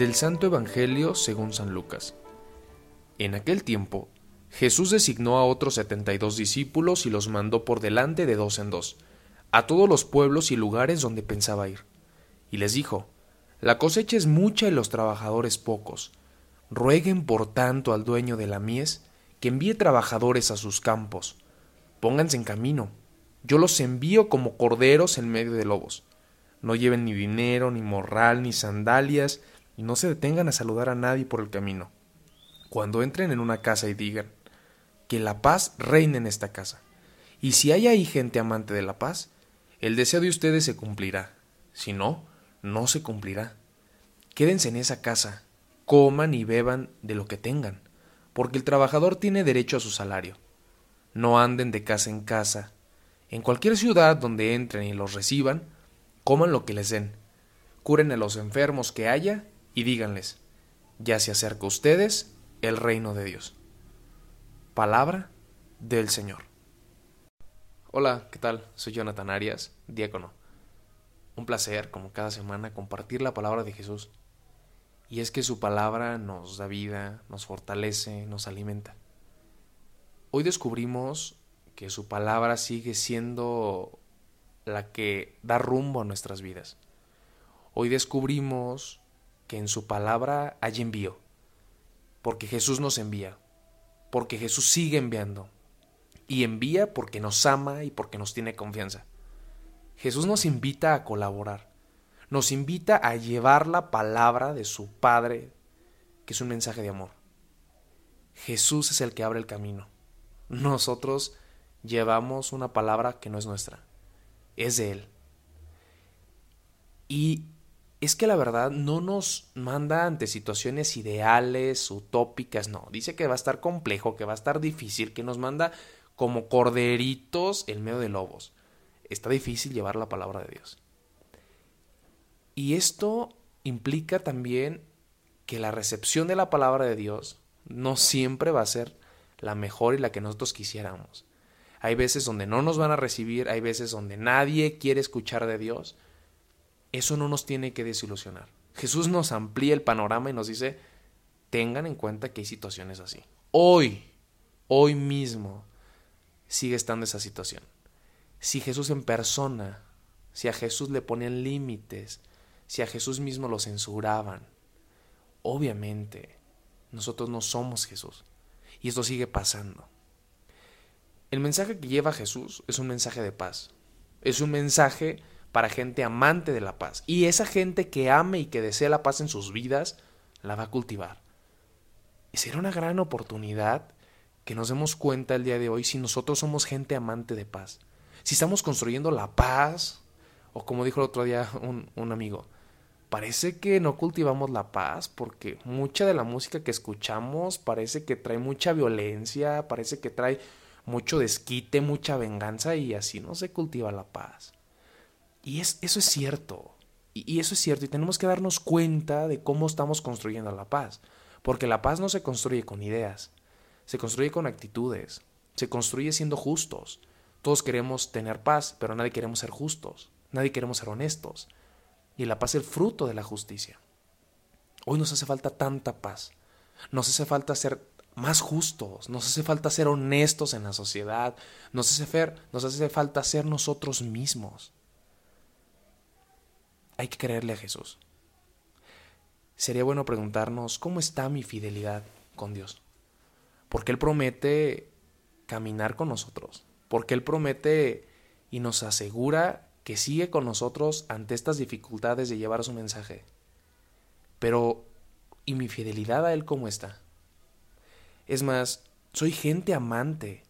Del Santo Evangelio según San Lucas. En aquel tiempo, Jesús designó a otros setenta y dos discípulos y los mandó por delante de dos en dos, a todos los pueblos y lugares donde pensaba ir. Y les dijo, La cosecha es mucha y los trabajadores pocos. Rueguen por tanto al dueño de la mies que envíe trabajadores a sus campos. Pónganse en camino. Yo los envío como corderos en medio de lobos. No lleven ni dinero, ni morral, ni sandalias, y no se detengan a saludar a nadie por el camino. Cuando entren en una casa y digan, que la paz reine en esta casa. Y si hay ahí gente amante de la paz, el deseo de ustedes se cumplirá. Si no, no se cumplirá. Quédense en esa casa, coman y beban de lo que tengan, porque el trabajador tiene derecho a su salario. No anden de casa en casa. En cualquier ciudad donde entren y los reciban, coman lo que les den. Curen a los enfermos que haya y díganles, ya se acerca a ustedes el reino de Dios. Palabra del Señor. Hola, ¿qué tal? Soy Jonathan Arias, diácono. Un placer, como cada semana, compartir la palabra de Jesús. Y es que su palabra nos da vida, nos fortalece, nos alimenta. Hoy descubrimos que su palabra sigue siendo la que da rumbo a nuestras vidas. Hoy descubrimos que en su palabra hay envío, porque Jesús nos envía, porque Jesús sigue enviando, y envía porque nos ama y porque nos tiene confianza. Jesús nos invita a colaborar, nos invita a llevar la palabra de su Padre, que es un mensaje de amor. Jesús es el que abre el camino. Nosotros llevamos una palabra que no es nuestra, es de Él. Y es que la verdad no nos manda ante situaciones ideales, utópicas, no. Dice que va a estar complejo, que va a estar difícil, que nos manda como corderitos en medio de lobos. Está difícil llevar la palabra de Dios. Y esto implica también que la recepción de la palabra de Dios no siempre va a ser la mejor y la que nosotros quisiéramos. Hay veces donde no nos van a recibir, hay veces donde nadie quiere escuchar de Dios eso no nos tiene que desilusionar. Jesús nos amplía el panorama y nos dice, tengan en cuenta que hay situaciones así. Hoy, hoy mismo, sigue estando esa situación. Si Jesús en persona, si a Jesús le ponían límites, si a Jesús mismo lo censuraban, obviamente nosotros no somos Jesús. Y esto sigue pasando. El mensaje que lleva Jesús es un mensaje de paz. Es un mensaje para gente amante de la paz. Y esa gente que ame y que desea la paz en sus vidas, la va a cultivar. Y será una gran oportunidad que nos demos cuenta el día de hoy si nosotros somos gente amante de paz. Si estamos construyendo la paz, o como dijo el otro día un, un amigo, parece que no cultivamos la paz porque mucha de la música que escuchamos parece que trae mucha violencia, parece que trae mucho desquite, mucha venganza y así no se cultiva la paz. Y es, eso es cierto. Y, eso es cierto. Y tenemos que darnos cuenta de cómo estamos construyendo la paz. Porque la paz no se construye con ideas. Se construye con actitudes. Se construye siendo justos. Todos queremos tener paz, pero nadie queremos ser justos. Nadie queremos ser honestos. Y la paz es el fruto de la justicia. Hoy nos hace falta tanta paz. Nos hace falta ser más justos, nos hace falta ser honestos en la sociedad, nos hace, nos hace falta ser nosotros mismos hay que creerle a Jesús. Sería bueno preguntarnos cómo está mi fidelidad con Dios. Porque Él promete caminar con nosotros. Porque Él promete y nos asegura que sigue con nosotros ante estas dificultades de llevar su mensaje. Pero, ¿y mi fidelidad a Él cómo está? Es más, soy gente amante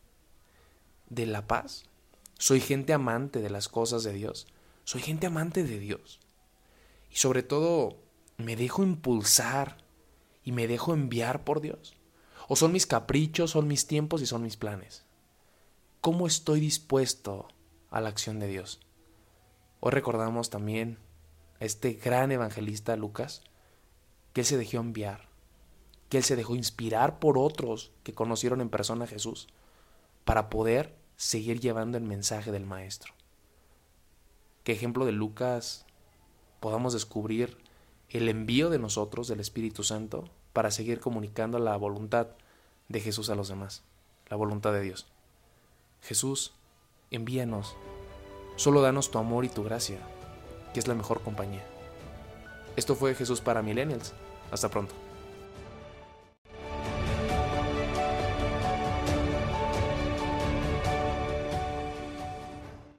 de la paz. Soy gente amante de las cosas de Dios. Soy gente amante de Dios. Y sobre todo, ¿me dejo impulsar y me dejo enviar por Dios? ¿O son mis caprichos, son mis tiempos y son mis planes? ¿Cómo estoy dispuesto a la acción de Dios? Hoy recordamos también a este gran evangelista Lucas, que él se dejó enviar, que él se dejó inspirar por otros que conocieron en persona a Jesús, para poder seguir llevando el mensaje del Maestro. ¿Qué ejemplo de Lucas podamos descubrir el envío de nosotros, del Espíritu Santo, para seguir comunicando la voluntad de Jesús a los demás, la voluntad de Dios. Jesús, envíanos, solo danos tu amor y tu gracia, que es la mejor compañía. Esto fue Jesús para Millennials. Hasta pronto.